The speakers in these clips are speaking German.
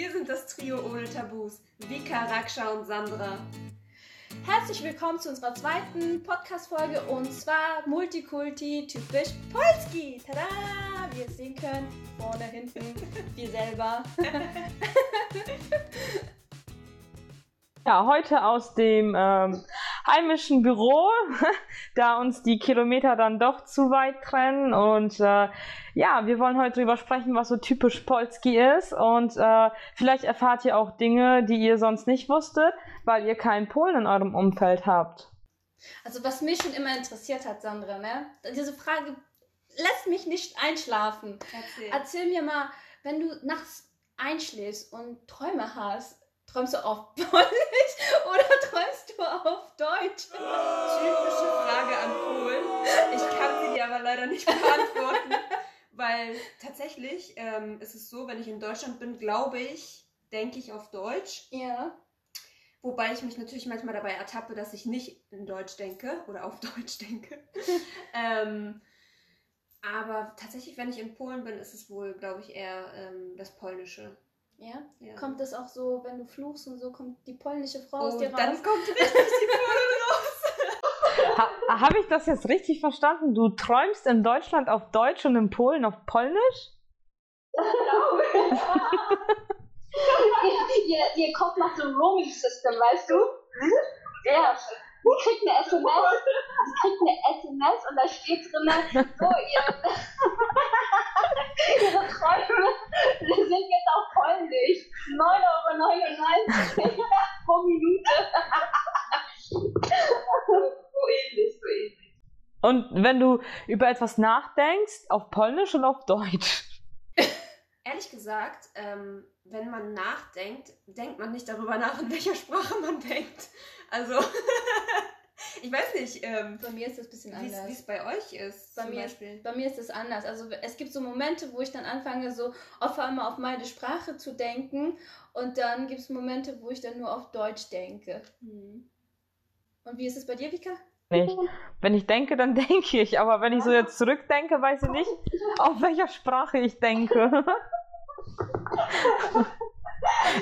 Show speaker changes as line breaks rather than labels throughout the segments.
Wir sind das Trio ohne Tabus. Vika, Raksha und Sandra.
Herzlich willkommen zu unserer zweiten Podcast-Folge und zwar Multikulti typisch Polski. Tada! Wie ihr es sehen könnt, vorne, hinten, wir selber.
Ja, heute aus dem ähm, heimischen Büro, da uns die Kilometer dann doch zu weit trennen. Und äh, ja, wir wollen heute drüber sprechen, was so typisch Polski ist. Und äh, vielleicht erfahrt ihr auch Dinge, die ihr sonst nicht wusstet, weil ihr keinen Polen in eurem Umfeld habt.
Also was mich schon immer interessiert hat, Sandra, ne? Diese Frage lässt mich nicht einschlafen.
Erzähl.
Erzähl mir mal, wenn du nachts einschläfst und Träume hast, träumst du auf Polnisch oder träumst du auf Deutsch?
Typische Frage an Polen. Ich kann sie dir aber leider nicht beantworten, weil tatsächlich ähm, ist es so, wenn ich in Deutschland bin, glaube ich, denke ich auf Deutsch.
Ja.
Wobei ich mich natürlich manchmal dabei ertappe, dass ich nicht in Deutsch denke oder auf Deutsch denke. ähm, aber tatsächlich, wenn ich in Polen bin, ist es wohl, glaube ich, eher ähm, das Polnische.
Ja?
Ja.
Kommt das auch so, wenn du fluchst und so, kommt die polnische Frau aus
Oh,
dir
dann
raus?
kommt richtig die Polen raus.
Ha Habe ich das jetzt richtig verstanden? Du träumst in Deutschland auf Deutsch und in Polen auf Polnisch?
ihr, ihr kommt nach so einem Roaming-System, weißt du? Ja. Sie kriegt eine SMS, sie kriegt eine SMS und da steht drin, so, ihr, ihre Träume sind jetzt auf Polnisch. 9,99 Euro pro Minute.
So ähnlich, so ähnlich.
Und wenn du über etwas nachdenkst, auf Polnisch und auf Deutsch?
Ehrlich gesagt, ähm, wenn man nachdenkt, denkt man nicht darüber nach, in welcher Sprache man denkt. Also, ich weiß nicht, ähm,
Bei mir ist das ein bisschen anders.
wie es bei euch ist.
Bei
zum
mir,
Beispiel.
bei mir ist es anders. Also es gibt so Momente, wo ich dann anfange, so auf einmal auf meine Sprache zu denken und dann gibt es Momente, wo ich dann nur auf Deutsch denke.
Hm.
Und wie ist es bei dir, Vika?
Nicht. Wenn ich denke, dann denke ich. Aber wenn ich so jetzt zurückdenke, weiß ich nicht, auf welcher Sprache ich denke.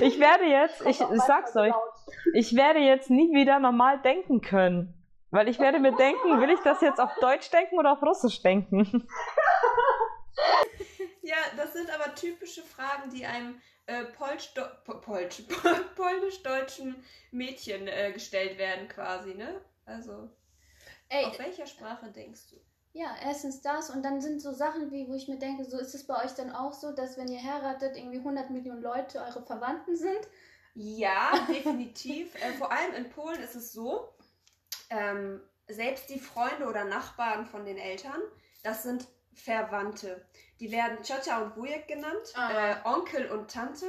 Ich werde jetzt, ich, ich sag's euch, ich werde jetzt nie wieder normal denken können. Weil ich werde mir denken, will ich das jetzt auf Deutsch denken oder auf Russisch denken?
Ja, das sind aber typische Fragen, die einem äh, polnisch-deutschen Mädchen äh, gestellt werden, quasi, ne? Also,
Ey,
auf welcher Sprache denkst du?
Ja, erstens das und dann sind so Sachen wie, wo ich mir denke, so ist es bei euch dann auch so, dass wenn ihr heiratet, irgendwie 100 Millionen Leute eure Verwandten sind?
Ja, definitiv. äh, vor allem in Polen ist es so, ähm, selbst die Freunde oder Nachbarn von den Eltern, das sind Verwandte. Die werden Ciocia und Wujek genannt,
Ah.
äh, Onkel und Tante.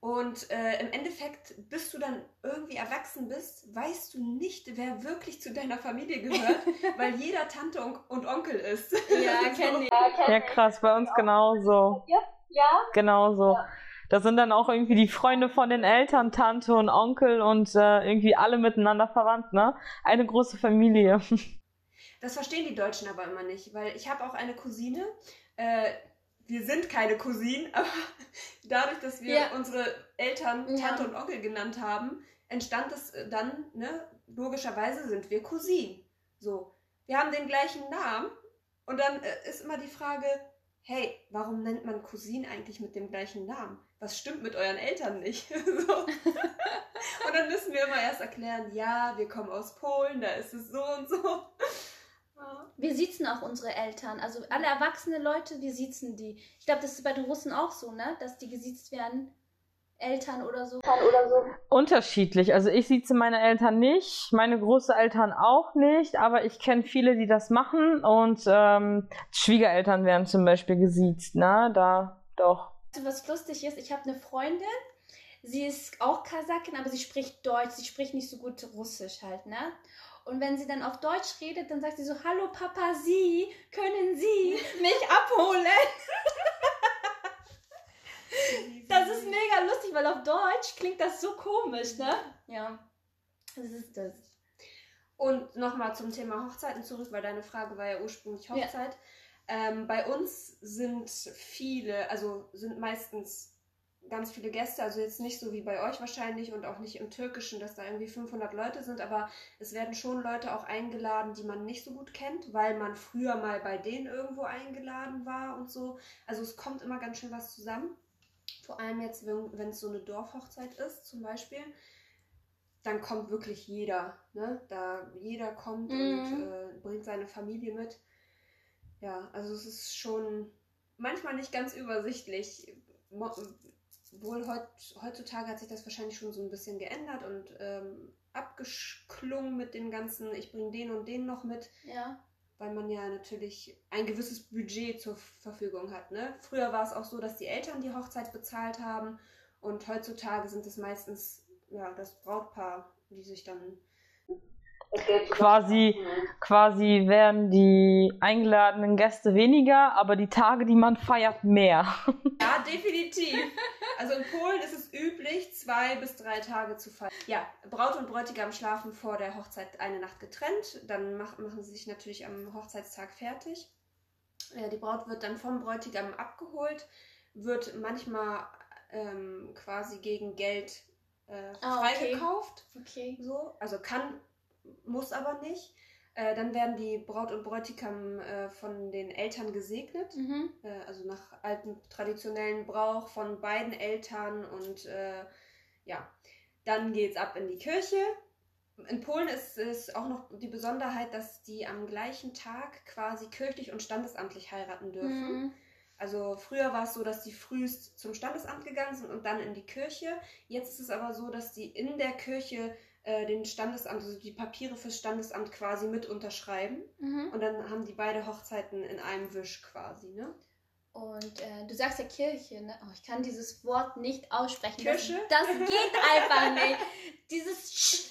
Und äh, im Endeffekt, bis du dann irgendwie erwachsen bist, weißt du nicht, wer wirklich zu deiner Familie gehört, weil jeder Tante und, und Onkel ist.
Ja, kenn ich.
Ja,
Ja, krass, bei uns genauso.
Ja,
Genauso.
Ja.
Da sind dann auch irgendwie die Freunde von den Eltern, Tante und Onkel und äh, irgendwie alle miteinander verwandt, ne? Eine große Familie.
Das verstehen die Deutschen aber immer nicht, weil ich habe auch eine Cousine. Äh, wir sind keine Cousinen, aber dadurch, dass wir
Ja.
unsere Eltern
Ja.
Tante und Onkel genannt haben, entstand es äh, dann, ne, logischerweise sind wir Cousinen. So, wir haben den gleichen Namen und dann äh, ist immer die Frage, hey, warum nennt man Cousinen eigentlich mit dem gleichen Namen? Was stimmt mit euren Eltern nicht? so. Und dann müssen wir immer erst erklären, ja, wir kommen aus Polen, da ist es so und so.
Wir siezen auch unsere Eltern. Also alle erwachsene Leute, wir siezen die. Ich glaube, das ist bei den Russen auch so, ne? Dass die gesiezt werden. Eltern oder so.
oder so.
Unterschiedlich. Also ich sieze meine Eltern nicht, meine Großeltern auch nicht, aber ich kenne viele, die das machen und ähm, Schwiegereltern werden zum Beispiel gesiezt, ne? Da doch.
Du, was lustig ist? Ich habe eine Freundin, sie ist auch Kasakin, aber sie spricht Deutsch. Sie spricht nicht so gut Russisch halt, ne? Und wenn sie dann auf Deutsch redet, dann sagt sie so, hallo Papa, Sie, können Sie mich abholen? Das ist mega lustig, weil auf Deutsch klingt das so komisch, ne? Ja. Das ist das.
Und nochmal zum Thema Hochzeiten zurück, weil deine Frage war ja ursprünglich
Ja.
Hochzeit. Ähm, bei uns sind viele, also sind meistens ganz viele Gäste, also jetzt nicht so wie bei euch wahrscheinlich und auch nicht im Türkischen, dass da irgendwie 500 Leute sind, aber es werden schon Leute auch eingeladen, die man nicht so gut kennt, weil man früher mal bei denen irgendwo eingeladen war und so. Also es kommt immer ganz schön was zusammen. Vor allem jetzt, wenn es so eine Dorfhochzeit ist, zum Beispiel, dann kommt wirklich jeder. Ne? Da jeder kommt
Mhm.
und äh, bringt seine Familie mit. Ja, also es ist schon manchmal nicht ganz übersichtlich. Wohl heut, heutzutage hat sich das wahrscheinlich schon so ein bisschen geändert und ähm, abgeklungen mit dem ganzen, ich bringe den und den noch mit,
Ja.
weil man ja natürlich ein gewisses Budget zur Verfügung hat. Ne? Früher war es auch so, dass die Eltern die Hochzeit bezahlt haben und heutzutage sind es meistens ja, das Brautpaar, die sich dann
Quasi, quasi werden die eingeladenen Gäste weniger, aber die Tage, die man feiert, mehr.
Ja, definitiv. Also in Polen ist es üblich, zwei bis drei Tage zu feiern. Ja, Braut und Bräutigam schlafen vor der Hochzeit eine Nacht getrennt. Dann mach, machen sie sich natürlich am Hochzeitstag fertig. Äh, die Braut wird dann vom Bräutigam abgeholt, wird manchmal ähm, quasi gegen Geld äh,
Ah, okay.
freigekauft.
Okay.
So, also kann, muss aber nicht. Äh, dann werden die Braut und Bräutigam äh, von den Eltern gesegnet
Mhm.
äh, also nach altem traditionellen Brauch von beiden Eltern und äh, ja, dann geht's ab in die Kirche. In Polen ist es auch noch die Besonderheit, dass die am gleichen Tag quasi kirchlich und standesamtlich heiraten dürfen.
Mhm.
Also früher war es so, dass die frühst zum Standesamt gegangen sind und dann in die Kirche. Jetzt ist es aber so, dass die in der Kirche äh, den Standesamt, also die Papiere fürs Standesamt quasi mit unterschreiben.
Mhm.
Und dann haben die beide Hochzeiten in einem Wisch quasi, ne?
Und äh, du sagst ja Kirche, ne? Oh, ich kann dieses Wort nicht aussprechen.
Kirche?
Das, das geht einfach nicht. Dieses Sch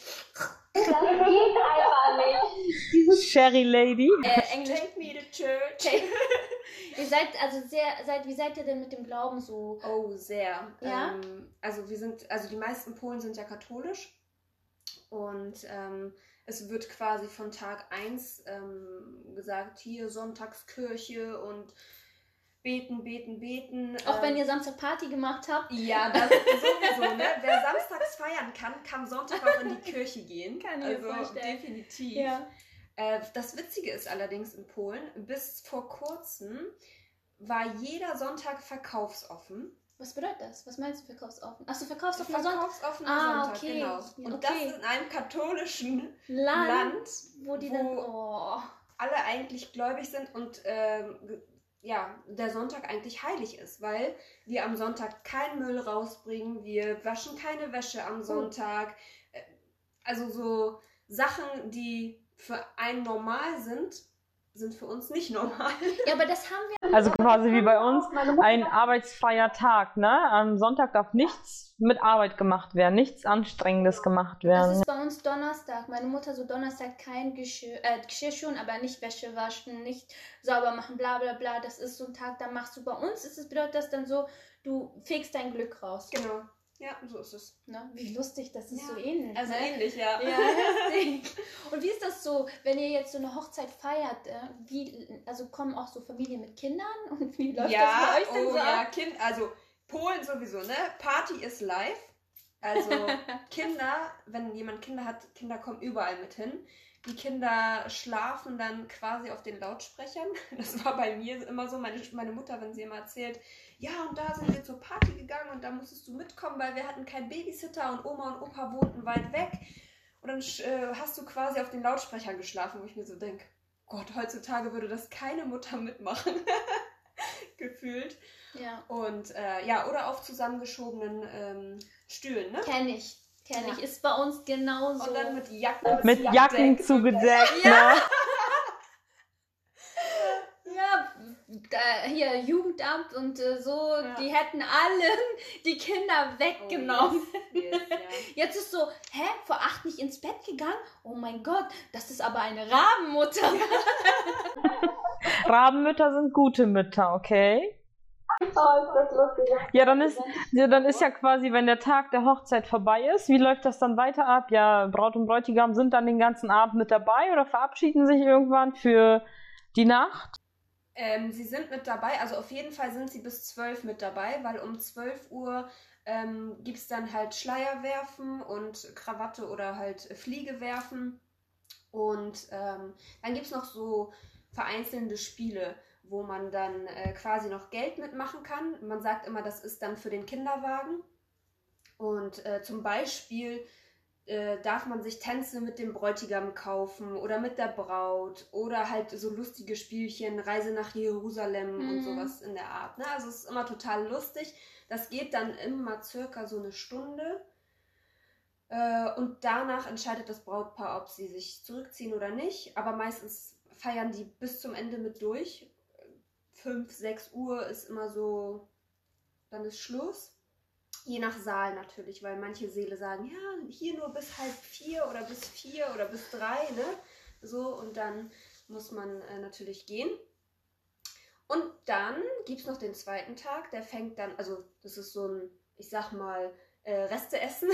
Das geht einfach nicht. Dieses
Sherry Lady.
äh, Englisch.
Take me to church.
Ihr seid also sehr, seid, wie seid ihr denn mit dem Glauben so?
Oh, sehr.
Ja?
Ähm, also wir sind, also die meisten Polen sind ja katholisch und ähm, es wird quasi von Tag 1 ähm, gesagt, hier Sonntagskirche und beten, beten, beten.
Auch
ähm,
wenn ihr Samstag Party gemacht habt?
Ja, das sowieso, ne? Wer samstags feiern kann, kann Sonntag auch in die Kirche gehen.
Kann ich
also definitiv.
Ja.
Äh, das Witzige ist allerdings in Polen, bis vor kurzem war jeder Sonntag verkaufsoffen.
Was bedeutet das? Was meinst du verkaufsoffen? Achso, verkaufsoffener Sonntag.
Verkaufsoffener
Ah,
Sonntag,
okay.
genau. Und
okay.
das in einem katholischen
Land,
Land,
wo die
wo-
dann. Oh.
alle eigentlich gläubig sind und ähm, ja, der Sonntag eigentlich heilig ist, weil wir am Sonntag keinen Müll rausbringen, wir waschen keine Wäsche am Sonntag. Äh, Also so Sachen, die für einen normal sind, sind für uns nicht normal.
Ja, aber das haben wir.
Also quasi wie bei uns ein arbeitsfreier Tag, ne? Am Sonntag darf nichts mit Arbeit gemacht werden, nichts Anstrengendes gemacht
Das
werden.
ist bei uns Donnerstag. Meine Mutter so Donnerstag kein Geschirr, äh, Geschirr schon, aber nicht Wäsche waschen, nicht sauber machen, bla bla bla. Das ist so ein Tag, da machst du bei uns, ist es bedeutet das dann so, du fegst dein Glück raus.
Genau. Ja, so ist es.
Ne? Wie lustig, das ist
Ja,
so ähnlich.
Also
ne?
ähnlich, ja.
Ja. Und wie ist das so, wenn ihr jetzt so eine Hochzeit feiert? Äh, wie, also kommen auch so Familien mit Kindern und wie läuft
ja,
das bei euch denn
oh
so
ja,
ab?
Kind, also Polen sowieso, ne? Party ist live. Also Kinder, wenn jemand Kinder hat, Kinder kommen überall mit hin. Die Kinder schlafen dann quasi auf den Lautsprechern. Das war bei mir immer so. Meine, meine Mutter, wenn sie immer erzählt, ja, und da sind wir zur Party gegangen und da musstest du mitkommen, weil wir hatten keinen Babysitter und Oma und Opa wohnten weit weg. Und dann äh, hast du quasi auf den Lautsprechern geschlafen, wo ich mir so denke, Gott, heutzutage würde das keine Mutter mitmachen. Gefühlt.
Ja,
Und äh, ja, oder auf zusammengeschobenen ähm, Stühlen, ne?
kenne ich. Kenne
Ja.
ich. Ist bei uns genauso.
Und dann mit Jacken.
Mit Jacken
Deck.
zugedeckt,
Ja.
ne?
Ja, da, hier Jugendamt und äh, so,
Ja.
die hätten alle die Kinder weggenommen.
Oh, yes, yes, ja.
Jetzt ist so, hä, vor acht nicht ins Bett gegangen? Oh mein Gott, das ist aber eine Rabenmutter.
Rabenmütter sind gute Mütter, okay?
Oh, ist das lustig.
Ja, dann ist, ja, dann ist ja quasi, wenn der Tag der Hochzeit vorbei ist, wie läuft das dann weiter ab? Ja, Braut und Bräutigam sind dann den ganzen Abend mit dabei oder verabschieden sich irgendwann für die Nacht?
Ähm, sie sind mit dabei, also auf jeden Fall sind sie bis 12 mit dabei, weil um 12 Uhr ähm, gibt es dann halt Schleier werfen und Krawatte oder halt Fliege werfen. Und ähm, dann gibt es noch so vereinzelte Spiele, wo man dann äh, quasi noch Geld mitmachen kann. Man sagt immer, das ist dann für den Kinderwagen. Und äh, zum Beispiel äh, darf man sich Tänze mit dem Bräutigam kaufen oder mit der Braut oder halt so lustige Spielchen, Reise nach Jerusalem mhm. und sowas in der Art. Ne? Also es ist immer total lustig. Das geht dann immer circa so eine Stunde. Äh, und danach entscheidet das Brautpaar, ob sie sich zurückziehen oder nicht. Aber meistens feiern die bis zum Ende mit durch. 5, 6 Uhr ist immer so, dann ist Schluss. Je nach Saal natürlich, weil manche Seele sagen, ja, hier nur bis halb vier oder bis vier oder bis drei, ne? So, und dann muss man äh, natürlich gehen. Und dann gibt es noch den zweiten Tag, der fängt dann, also das ist so ein, ich sag mal, äh, Reste essen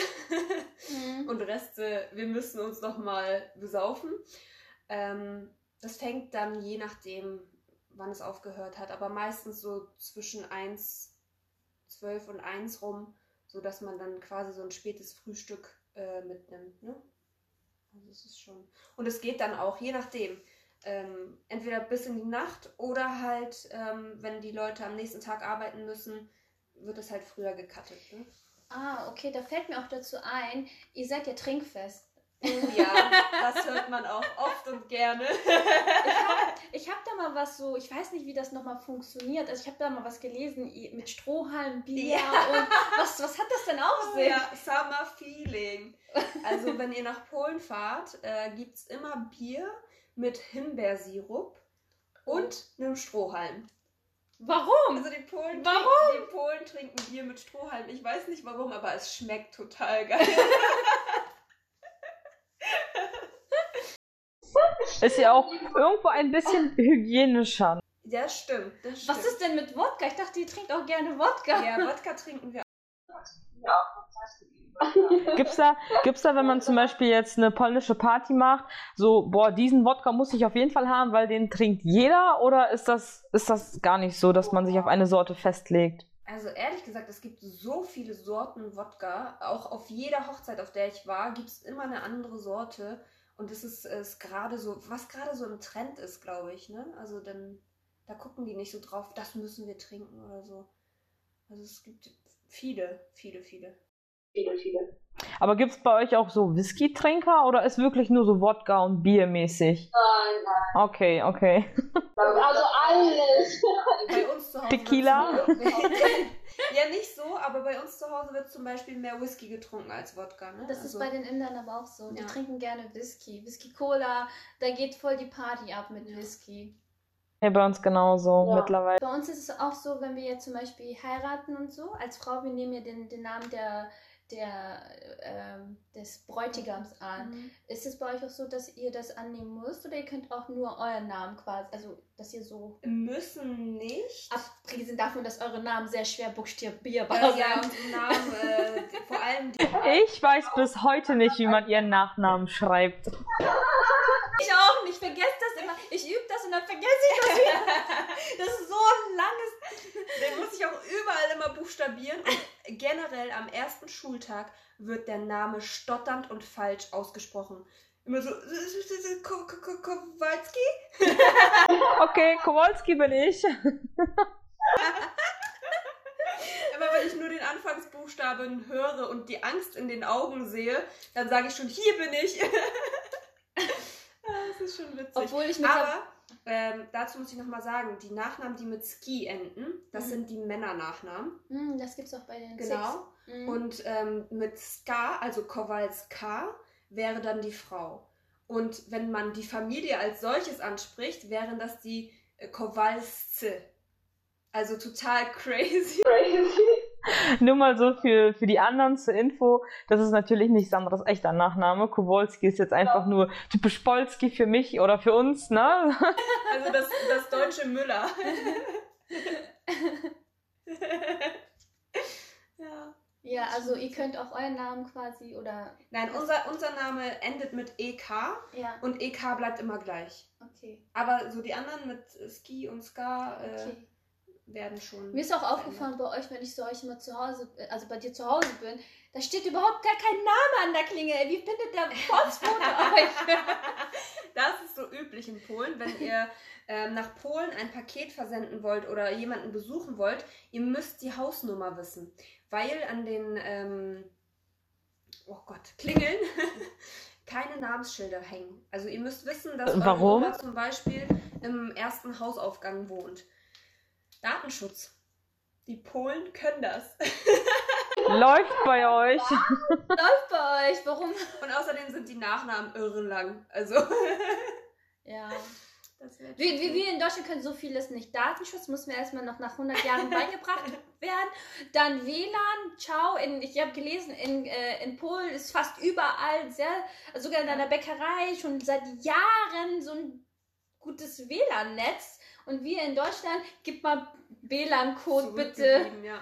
mhm. und Reste, wir müssen uns noch mal besaufen. Ähm, das fängt dann je nachdem, wann es aufgehört hat, aber meistens so zwischen 1, 12 und 1 rum, sodass man dann quasi so ein spätes Frühstück äh, mitnimmt. Ne? Also es ist schon. Und es geht dann auch, je nachdem, ähm, entweder bis in die Nacht oder halt, ähm, wenn die Leute am nächsten Tag arbeiten müssen, wird es halt früher gecuttet. Ne?
Ah, okay, da fällt mir auch dazu ein, ihr seid ja trinkfest.
Oh ja, das hört man auch oft und gerne.
ich habe hab da mal was so, ich weiß nicht, wie das nochmal funktioniert. Also ich habe da mal was gelesen mit Strohhalm, Bier ja. und was, was hat das denn auf
sich? Ja, Summer Feeling. Also wenn ihr nach Polen fahrt, äh, gibt es immer Bier mit Himbeersirup und einem Strohhalm.
Warum?
Also die Polen,
warum?
Trinken, die Polen trinken Bier mit Strohhalm. Ich weiß nicht warum, aber es schmeckt total geil.
Ist ja auch irgendwo ein bisschen hygienischer.
Ja, stimmt, das stimmt.
Was ist denn mit Wodka? Ich dachte, ihr trinkt auch gerne Wodka.
Ja, Wodka trinken wir.
Ja,
Gibt's da, gibt's da, wenn man zum Beispiel jetzt eine polnische Party macht, so, boah, diesen Wodka muss ich auf jeden Fall haben, weil den trinkt jeder? Oder ist das, ist das gar nicht so, dass man sich auf eine Sorte festlegt?
Also ehrlich gesagt, es gibt so viele Sorten Wodka. Auch auf jeder Hochzeit, auf der ich war, gibt es immer eine andere Sorte. Und das ist, ist gerade so, was gerade so im Trend ist, glaube ich, ne? Also dann, da gucken die nicht so drauf, das müssen wir trinken oder so. Also es gibt viele, viele, viele.
Viele, viele.
Aber gibt es bei euch auch so Whisky-Trinker oder ist wirklich nur so Wodka und Bier mäßig?
Nein, nein.
Okay, okay.
Also alles.
Bei uns zu Hause.
Tequila?
Ja, nicht so, aber bei uns zu Hause wird zum Beispiel mehr Whisky getrunken als Wodka. Ne?
Das also, ist bei den Indern aber auch so. Die ja. trinken gerne Whisky. Whisky-Cola, da geht voll die Party ab mit ja. Whisky.
Ja, bei uns genauso ja. mittlerweile.
Bei uns ist es auch so, wenn wir jetzt zum Beispiel heiraten und so, als Frau, wir nehmen ja den, den Namen der der, ähm, des Bräutigams an. Mhm. Ist es bei euch auch so, dass ihr das annehmen müsst oder ihr könnt auch nur euren Namen quasi, also dass ihr so...
Müssen nicht.
Abgesehen davon, dass eure Namen sehr schwer buchstabierbar
äh, sind. Ja, und Namen, äh, vor allem...
ich weiß bis heute nicht, wie man ihren Nachnamen schreibt.
Ich auch nicht, vergesse das immer. Ich übe das und dann vergesse ich das wieder. Das ist so ein langes.
Den muss ich auch überall immer buchstabieren. Und generell am ersten Schultag wird der Name stotternd und falsch ausgesprochen. Immer so, Kowalski?
Okay, Kowalski bin ich.
Immer wenn ich nur den Anfangsbuchstaben höre und die Angst in den Augen sehe, dann sage ich schon, hier bin ich. das ist schon witzig.
Obwohl ich
Aber ähm, dazu muss ich nochmal sagen, die Nachnamen, die mit Ski enden, das mhm. sind die Männernachnamen.
Mhm, das gibt es auch bei den
Genau. Mhm. Und ähm, mit Ska, also Kowalska, wäre dann die Frau. Und wenn man die Familie als solches anspricht, wären das die äh, Kowalsce. Also total crazy.
Crazy.
Nur mal so für, für die anderen zur Info, das ist natürlich nicht Sandras echter Nachname. Kowalski ist jetzt einfach ja. nur typisch Polski für mich oder für uns, ne?
Also das, das deutsche Müller.
ja. Ja, also ihr könnt auch euren Namen quasi oder.
Nein, unser, unser Name endet mit EK
Ja,
und EK bleibt immer gleich.
okay.
Aber so die anderen mit Ski und Ska äh,
okay.
Werden schon.
Mir ist auch aufgefallen bei euch, wenn ich so euch immer zu Hause, äh, also bei dir zu Hause bin, da steht überhaupt gar kein Name an der Klingel. Wie findet der Postbote euch?
Das ist so üblich in Polen, wenn ihr ähm, nach Polen ein Paket versenden wollt oder jemanden besuchen wollt, ihr müsst die Hausnummer wissen. Weil an den, ähm, oh Gott, Klingeln keine Namensschilder hängen. Also ihr müsst wissen, dass eure
Warum?
Oma zum Beispiel im ersten Hausaufgang wohnt. Datenschutz. Die Polen können das.
Läuft bei euch.
Läuft bei euch, warum?
Und außerdem sind die Nachnamen irre lang. Also.
Ja. Wir, wir, wir in Deutschland können so vieles nicht. Datenschutz muss mir erstmal noch nach 100 Jahren beigebracht werden. Dann WLAN, ciao. In, ich habe gelesen, in, äh, in Polen ist fast überall, sehr, sogar in einer Bäckerei, schon seit Jahren so ein gutes WLAN-Netz. Und wir in Deutschland, gib mal WLAN-Code bitte.
Ja.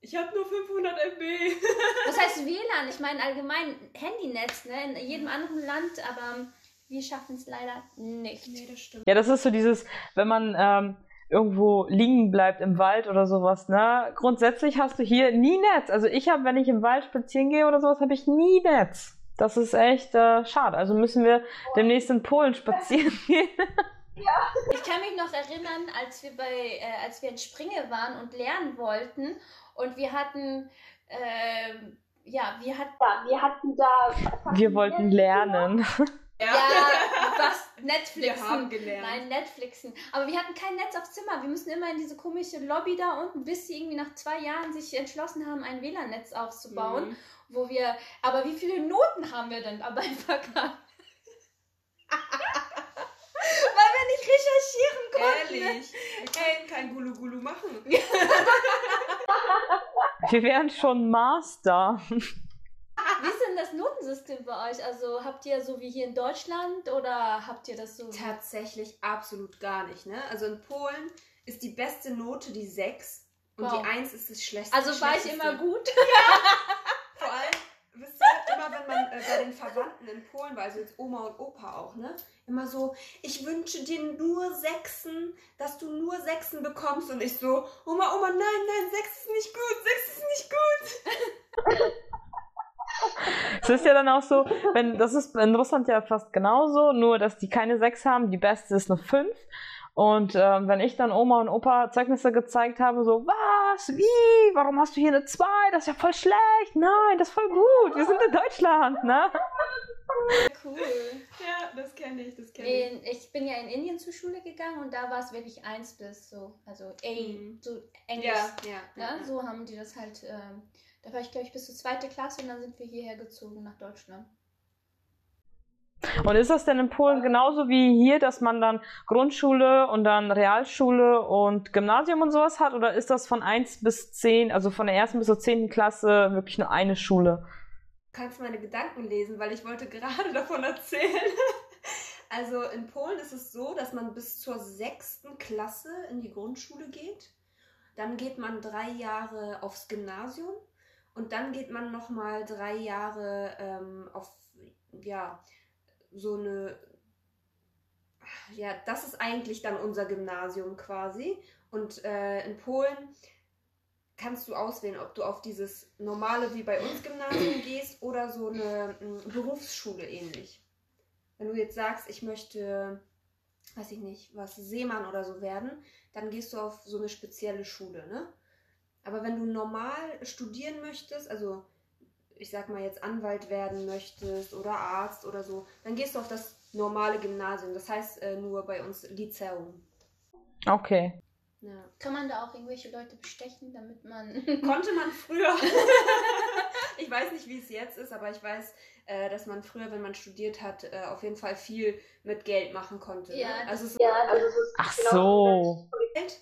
Ich habe nur 500 MB.
Was heißt WLAN? Ich meine allgemein Handynetz, ne? In jedem anderen Land, aber wir schaffen es leider nicht.
Nee, das stimmt.
Ja, das ist so dieses, wenn man ähm, irgendwo liegen bleibt im Wald oder sowas, ne? Grundsätzlich hast du hier nie Netz. Also ich habe, wenn ich im Wald spazieren gehe oder sowas, habe ich nie Netz. Das ist echt äh, schade. Also müssen wir demnächst in Polen spazieren gehen.
Ich kann mich noch erinnern, als wir bei, äh, als wir in Springe waren und lernen wollten und wir hatten, ähm, ja, wir hatten,
Ja, wir hatten da.
Wir wollten lernen.
ja, was, Netflixen.
Wir haben gelernt.
Nein, Netflixen. Aber wir hatten kein Netz aufs Zimmer. Wir mussten immer in diese komische Lobby da unten, bis sie irgendwie nach zwei Jahren sich entschlossen haben, ein WLAN-Netz aufzubauen,
Mhm.
wo wir, aber wie viele Noten haben wir denn dabei verkauft? Weil wir nicht recherchieren konnten.
Ehrlich. Wir können kein Gulu Gulu machen.
Wir wären schon Master.
Wie ist denn das Notensystem bei euch? Also habt ihr so wie hier in Deutschland oder habt ihr das so?
Tatsächlich absolut gar nicht. Ne? Also in Polen ist die beste Note die 6 und
Wow.
die 1 ist das schlechteste.
Also war ich immer gut?
Vor allem, wisst ihr, immer wenn man äh, bei den Verwandten in Polen war, also jetzt Oma und Opa auch, ne? Immer so, ich wünsche dir nur Sechsen, dass du nur Sechsen bekommst. Und ich so, Oma, Oma, nein, nein, Sechs ist nicht gut, Sechs ist nicht gut.
Es ist ja dann auch so, wenn das ist in Russland ja fast genauso, nur dass die keine sechs haben, die beste ist eine fünf. Und ähm, wenn ich dann Oma und Opa Zeugnisse gezeigt habe, so, was, wie, warum hast du hier eine zwei? Das ist ja voll schlecht. Nein, das ist voll gut. Wir sind in Deutschland, ne?
Cool.
Ja, das kenne ich, das kenne ich.
In, ich bin ja in Indien zur Schule gegangen und da war es wirklich 1 bis so, also A,
Mhm.
so Englisch.
Ja, ja.
Ne?
ja.
So haben die das halt, ähm, da war ich glaube ich bis zur zweite Klasse und dann sind wir hierher gezogen nach Deutschland.
Und ist das denn in Polen genauso wie hier, dass man dann Grundschule und dann Realschule und Gymnasium und sowas hat? Oder ist das von 1 bis 10, also von der ersten bis zur 10. Klasse wirklich nur eine Schule?
Du kannst meine Gedanken lesen, weil ich wollte gerade davon erzählen. Also in Polen ist es so, dass man bis zur sechsten Klasse in die Grundschule geht. Dann geht man drei Jahre aufs Gymnasium und dann geht man nochmal drei Jahre ähm, auf, ja, so eine, ja, das ist eigentlich dann unser Gymnasium quasi. Und äh, in Polen kannst du auswählen, ob du auf dieses normale wie bei uns Gymnasium gehst oder so eine mm, Berufsschule ähnlich. Wenn du jetzt sagst, ich möchte, weiß ich nicht, was Seemann oder so werden, dann gehst du auf so eine spezielle Schule, ne? Aber wenn du normal studieren möchtest, also ich sag mal jetzt Anwalt werden möchtest oder Arzt oder so, dann gehst du auf das normale Gymnasium. Das heißt äh, nur bei uns Lyzeum.
Okay.
Ja.
Kann man da auch irgendwelche Leute bestechen, damit man.
Konnte man früher. ich weiß nicht, wie es jetzt ist, aber ich weiß, äh, dass man früher, wenn man studiert hat, äh, auf jeden Fall viel mit Geld machen konnte.
Ja,
ne? Also es
Ja, also es ist
Ach
genau
so.
Geld,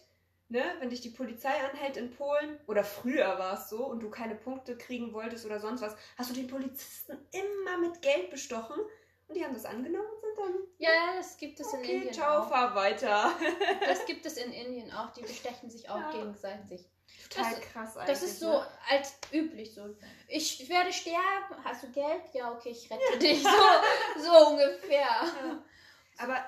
ne? wenn dich die Polizei anhält in Polen, oder früher war es so, und du keine Punkte kriegen wolltest oder sonst was, hast du den Polizisten immer mit Geld bestochen Und die haben das angenommen und sind dann,
Ja, das gibt es in
okay,
Indien
ciao,
auch.
fahr weiter.
Das gibt es in Indien auch. Die bestechen sich auch
Ja.
gegenseitig.
Total
Das-
krass eigentlich.
Das ist so
Ne?
als üblich so. Ich werde sterben. Hast du Geld? Ja, okay, ich rette dich. So, so ungefähr.
Ja. Aber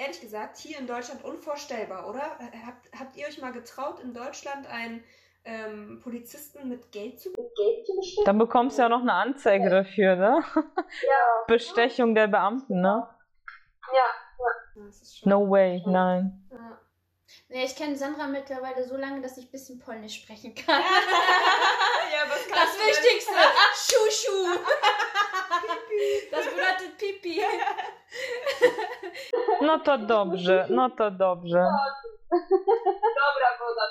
ehrlich gesagt, hier in Deutschland unvorstellbar, oder? Habt, habt ihr euch mal getraut, in Deutschland einen ähm, Polizisten mit Geld zu
Mit Geld zu bestimmen?
Dann bekommst du ja noch eine Anzeige dafür, ne?
Ja.
Bestechung der Beamten, ne?
Ja.
Das ist schon,
No way, nein.
Ja.
Nee, ich kenne Sandra mittlerweile so lange, dass ich ein bisschen Polnisch sprechen kann.
ja, was
Das
kannst du denn?
Wichtigste, Schuschu. Das bedeutet Pipi.
No to dobrze, no to dobrze.
Dobra woda.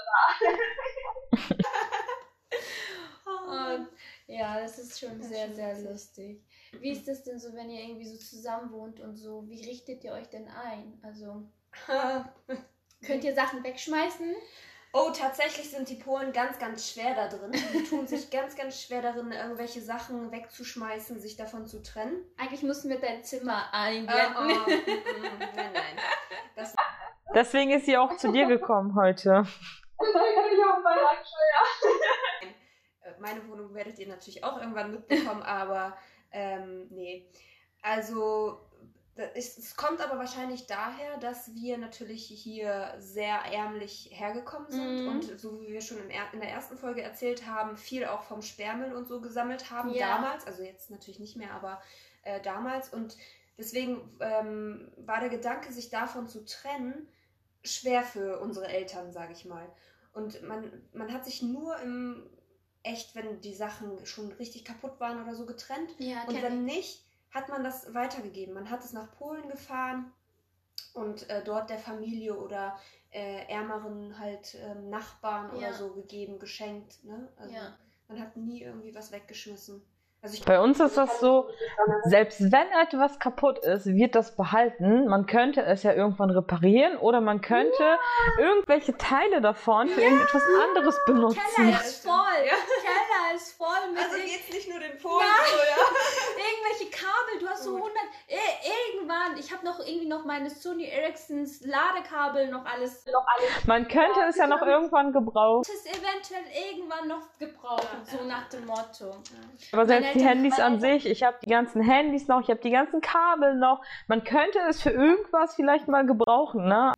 Und ja, das ist schon sehr, sehr lustig. Wie ist das denn so, wenn ihr irgendwie so zusammen wohnt und so? Wie richtet ihr euch denn ein? Also, könnt ihr Sachen wegschmeißen?
Oh, tatsächlich sind die Polen ganz, ganz schwer da drin. Die tun sich ganz, ganz schwer darin, irgendwelche Sachen wegzuschmeißen, sich davon zu trennen.
Eigentlich müssen wir dein Zimmer
Äh,
einblenden.
oh, mm, nein, nein. Das,
Deswegen ist sie auch zu dir gekommen heute.
Das habe ich auch Aktuell.
äh, meine Wohnung werdet ihr natürlich auch irgendwann mitbekommen, aber ähm, nee. Also es kommt aber wahrscheinlich daher, dass wir natürlich hier sehr ärmlich hergekommen sind
Mhm.
und so wie wir schon in der ersten Folge erzählt haben, viel auch vom Sperrmüll und so gesammelt haben
Ja.
damals, also jetzt natürlich nicht mehr, aber äh, damals und deswegen ähm, war der Gedanke, sich davon zu trennen, schwer für unsere Eltern, sage ich mal. Und man, man hat sich nur im echt, wenn die Sachen schon richtig kaputt waren oder so getrennt.
Ja,
Und wenn nicht, hat man das weitergegeben. Man hat es nach Polen gefahren und äh, dort der Familie oder äh, ärmeren halt ähm, Nachbarn
Ja.
oder so gegeben, geschenkt. Ne? Also
Ja.
man hat nie irgendwie was weggeschmissen. Also ich
Bei uns ist das so, selbst wenn etwas kaputt ist, wird das behalten. Man könnte es ja irgendwann reparieren oder man könnte irgendwelche Teile davon für irgendetwas anderes benutzen.
Keller
Ja,
ist voll.
Ja.
Keller ist voll mit
also geht's nicht nur den Polen
Nein.
so, ja.
irgendwelche Kabel. Du hast so
Gut.
100. Eh, irgendwann, ich habe noch irgendwie noch meine Sony Ericssons Ladekabel noch alles.
Noch alles.
Man könnte es ja noch irgendwann gebrauchen.
Das eventuell irgendwann noch gebrauchen,
Ja,
so
ja.
nach dem Motto.
Aber selbst die Handys an sich, ich habe die ganzen Handys noch, ich habe die ganzen Kabel noch. Man könnte es für irgendwas vielleicht mal gebrauchen, ne?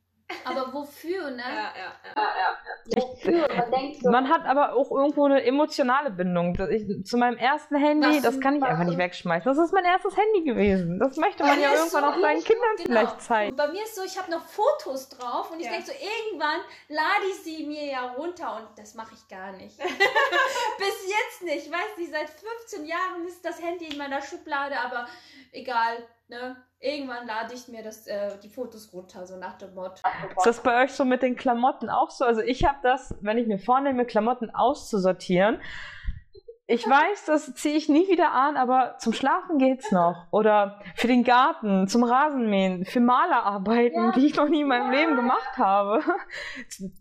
Aber wofür, ne?
Ja, ja, ja.
Ja, ja. Wofür? Man denkt so,
Man hat aber auch irgendwo eine emotionale Bindung. Das- Ich, zu meinem ersten Handy,
Was-
das kann ich einfach nicht wegschmeißen. Das ist mein erstes Handy gewesen. Das möchte man ja irgendwann
so-
auch seinen Kindern
Genau.
vielleicht zeigen.
Und bei mir ist so, ich habe noch Fotos drauf und ich
Ja.
denke so, irgendwann lade ich sie mir ja runter und das mache ich gar nicht. Bis jetzt nicht. Ich weiß nicht, seit 15 Jahren ist das Handy in meiner Schublade, aber egal, ne? Irgendwann lade ich mir das, äh, die Fotos runter, so nach dem Motto.
Ist das bei euch so mit den Klamotten auch so? Also ich habe das, wenn ich mir vornehme, Klamotten auszusortieren. Ich weiß, das ziehe ich nie wieder an, aber zum Schlafen geht's noch. Oder für den Garten, zum Rasenmähen, für Malerarbeiten,
Ja.
die ich noch nie in meinem Leben gemacht habe.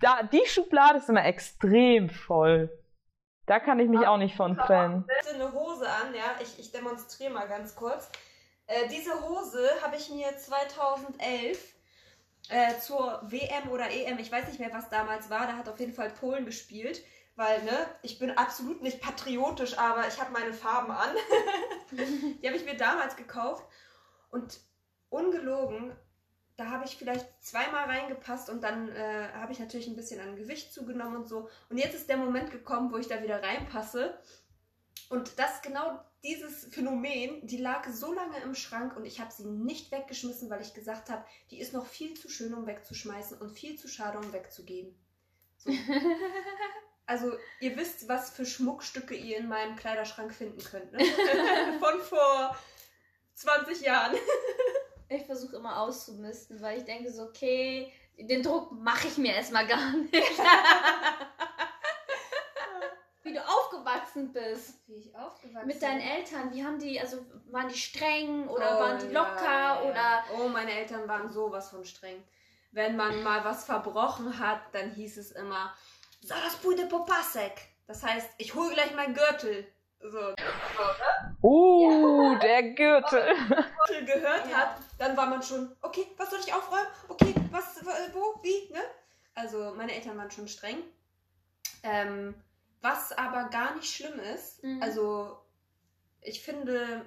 Da, die Schublade ist immer extrem voll. Da kann ich mich auch nicht von trennen.
Ich hatte eine Hose an, ja. Ich, ich demonstriere mal ganz kurz. Äh, diese Hose habe ich mir 2011 äh, zur WM oder EM, ich weiß nicht mehr, was damals war, da hat auf jeden Fall Polen gespielt. Weil, ne, ich bin absolut nicht patriotisch, aber ich habe meine Farben an. Die habe ich mir damals gekauft. Und ungelogen, da habe ich vielleicht zweimal reingepasst und dann äh, habe ich natürlich ein bisschen an Gewicht zugenommen und so. Und jetzt ist der Moment gekommen, wo ich da wieder reinpasse. Und das genau dieses Phänomen, die lag so lange im Schrank und ich habe sie nicht weggeschmissen, weil ich gesagt habe, die ist noch viel zu schön, um wegzuschmeißen und viel zu schade, um wegzugeben. So. Also ihr wisst, was für Schmuckstücke ihr in meinem Kleiderschrank finden könnt. Ne? Von vor 20 Jahren.
Ich versuche immer auszumisten, weil ich denke so, okay, den Druck mache ich mir erstmal gar nicht. Aufgewachsen bist.
Wie ich aufgewachsen
Mit deinen
bin.
Eltern, wie haben die, also waren die streng oder
Oh,
waren die
ja,
locker
ja, ja.
oder
Oh, meine Eltern waren sowas von streng. Wenn man mal was verbrochen hat, dann hieß es immer, Zaraz pójdę po pasek. Das heißt, ich hole gleich meinen Gürtel. so
Uh, der Gürtel.
Gürtel gehört
Ja.
hat, dann war man schon, okay, was soll ich aufräumen? Okay, was, wo, wie, ne? Also meine Eltern waren schon streng. Ähm, was aber gar nicht schlimm ist,
Mhm.
also ich finde,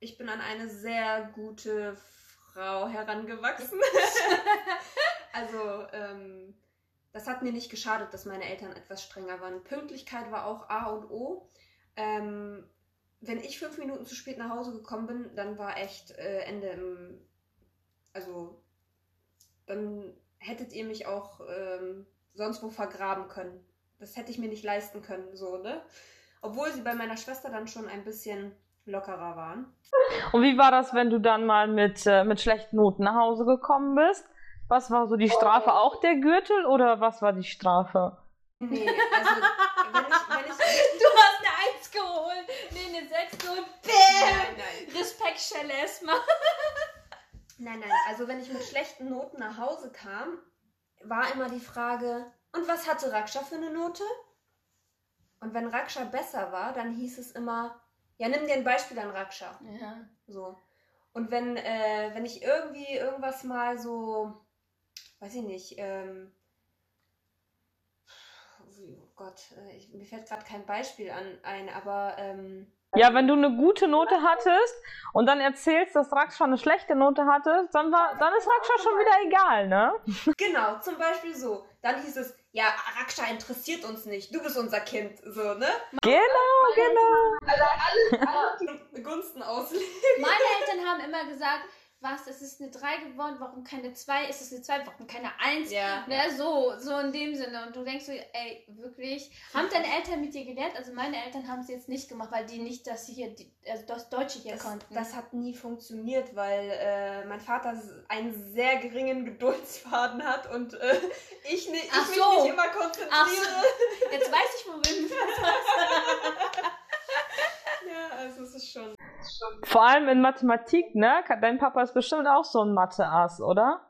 ich bin an eine sehr gute Frau herangewachsen. also ähm, das hat mir nicht geschadet, dass meine Eltern etwas strenger waren. Pünktlichkeit war auch A und O. Ähm, wenn ich fünf Minuten zu spät nach Hause gekommen bin, dann war echt äh, Ende im. Also, dann hättet ihr mich auch ähm, sonst wo vergraben können. Das hätte ich mir nicht leisten können, so, ne? Obwohl sie bei meiner Schwester dann schon ein bisschen lockerer waren.
Und wie war das, wenn du dann mal mit, äh, mit schlechten Noten nach Hause gekommen bist? Was war so die Strafe? Auch der Gürtel oder was war die Strafe?
Nee, also, wenn ich. Wenn ich
Du hast eine 1 geholt, nee, eine 6 geholt. Bäm!
nein.
Respektschelle erstmal.
Nein, nein, also wenn ich mit schlechten Noten nach Hause kam, war immer die Frage, und was hatte Raksha für eine Note? Und wenn Raksha besser war, dann hieß es immer, ja, nimm dir ein Beispiel an Raksha.
Ja.
So. Und wenn, äh, wenn ich irgendwie irgendwas mal so, weiß ich nicht, ähm, oh Gott, äh, ich, mir fällt gerade kein Beispiel an ein, aber ähm,
Ja, wenn du eine gute Note hattest und dann erzählst, dass Raksha eine schlechte Note hatte, dann, war, dann ist Raksha schon wieder egal, ne?
Genau, zum Beispiel so. Dann hieß es, ja, Raksha interessiert uns nicht, du bist unser Kind, so, ne?
Genau, genau.
Also alles, alles
Gunsten auslegen.
Meine Eltern haben immer gesagt, was, es ist eine 3 geworden, warum keine 2? Ist es eine 2, warum keine 1?
Ja.
Ne, so, so in dem Sinne. Und du denkst so, ey, wirklich? Haben deine Eltern mit dir gelernt? Also meine Eltern haben es jetzt nicht gemacht, weil die nicht, dass sie hier, die, also das Deutsche hier
Das,
konnten.
das hat nie funktioniert, weil äh, mein Vater einen sehr geringen Geduldsfaden hat und äh, ich, ni- ich
Ach
mich
so.
nicht immer konzentriere.
Ach so. Jetzt weiß ich, das
Ja, also es ist schon.
Vor allem in Mathematik, ne? Dein Papa ist bestimmt auch so ein Mathe-Ass, oder?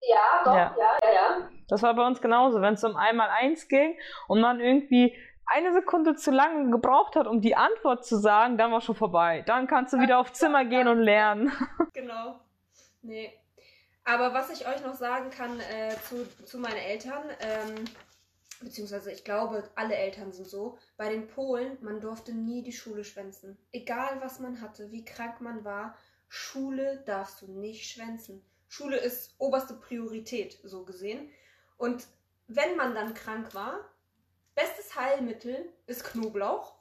Ja, doch,
Ja.
ja, ja, ja.
Das war bei uns genauso. Wenn es um einmal eins ging und man irgendwie eine Sekunde zu lange gebraucht hat, um die Antwort zu sagen, dann war schon vorbei. Dann kannst du wieder auf Zimmer gehen und lernen.
Genau. Nee. Aber was ich euch noch sagen kann äh, zu, zu meinen Eltern, ähm, beziehungsweise ich glaube, alle Eltern sind so, bei den Polen, man durfte nie die Schule schwänzen. Egal was man hatte, wie krank man war, Schule darfst du nicht schwänzen. Schule ist oberste Priorität, so gesehen. Und wenn man dann krank war, bestes Heilmittel ist Knoblauch,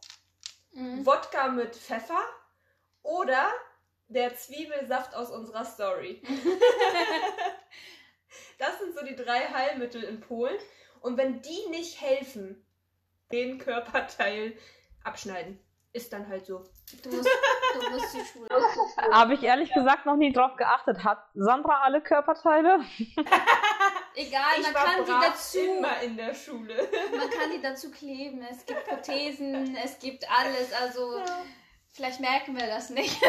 Mhm.
Wodka mit Pfeffer oder der Zwiebelsaft aus unserer Story. das sind so die drei Heilmittel in Polen. Und wenn die nicht helfen, den Körperteil abschneiden. Ist dann halt so.
Du musst, du musst zur Schule.
Habe ich ehrlich gesagt noch nie drauf geachtet. Hat Sandra alle Körperteile?
Egal,
ich
man
war
kann die dazu.
immer in der Schule.
Man kann die dazu kleben. Es gibt Prothesen, es gibt alles. Also vielleicht merken wir das nicht.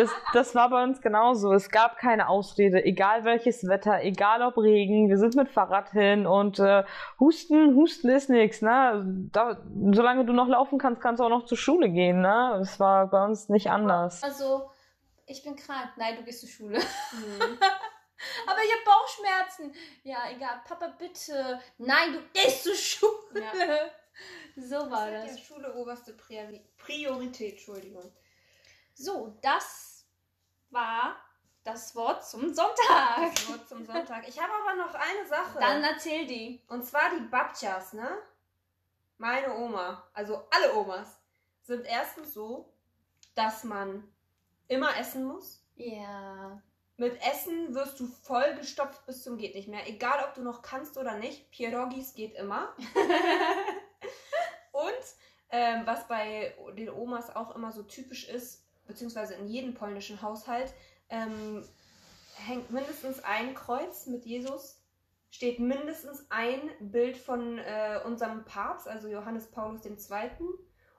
Das, das war bei uns genauso. Es gab keine Ausrede, egal welches Wetter, egal ob Regen. Wir sind mit Fahrrad hin und äh, Husten, Husten ist nichts. Ne? Da, solange du noch laufen kannst, kannst du auch noch zur Schule gehen. Ne? Das war bei uns nicht anders.
Also, ich bin krank. Nein, du gehst zur Schule.
Mhm.
Aber ich habe Bauchschmerzen. Ja, egal. Papa, bitte. Nein, du gehst zur Schule.
Ja.
So
Das
war
ist ja
das.
Schule oberste Priori Priorität, Entschuldigung.
So, das war das Wort zum Sonntag.
Das Wort zum Sonntag. Ich habe aber noch eine Sache.
Dann erzähl die.
Und zwar die Babchas, ne? Meine Oma, also alle Omas, sind erstens so, dass man immer essen muss.
Ja.
Mit Essen wirst du vollgestopft bis zum geht nicht mehr. Egal, ob du noch kannst oder nicht. Pierogis geht immer. Und ähm, was bei den Omas auch immer so typisch ist, beziehungsweise in jedem polnischen Haushalt, ähm, hängt mindestens ein Kreuz mit Jesus, steht mindestens ein Bild von äh, unserem Papst, also Johannes Paulus II.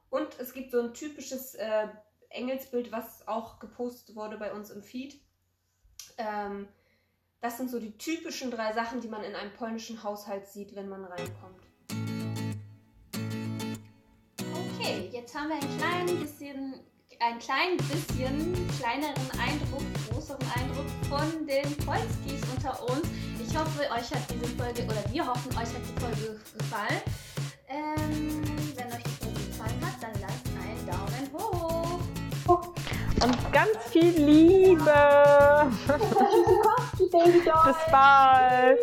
Und es gibt so ein typisches äh, Engelsbild, was auch gepostet wurde bei uns im Feed. Ähm, das sind so die typischen drei Sachen, die man in einem polnischen Haushalt sieht, wenn man reinkommt.
Jetzt haben wir ein klein bisschen, ein klein bisschen kleineren Eindruck, größeren Eindruck von den Polskis unter uns. Ich hoffe, euch hat diese Folge, oder wir hoffen, euch hat die Folge gefallen. Ähm, wenn euch die Folge gefallen hat, dann lasst einen Daumen hoch.
Und ganz viel Liebe. Bis bald.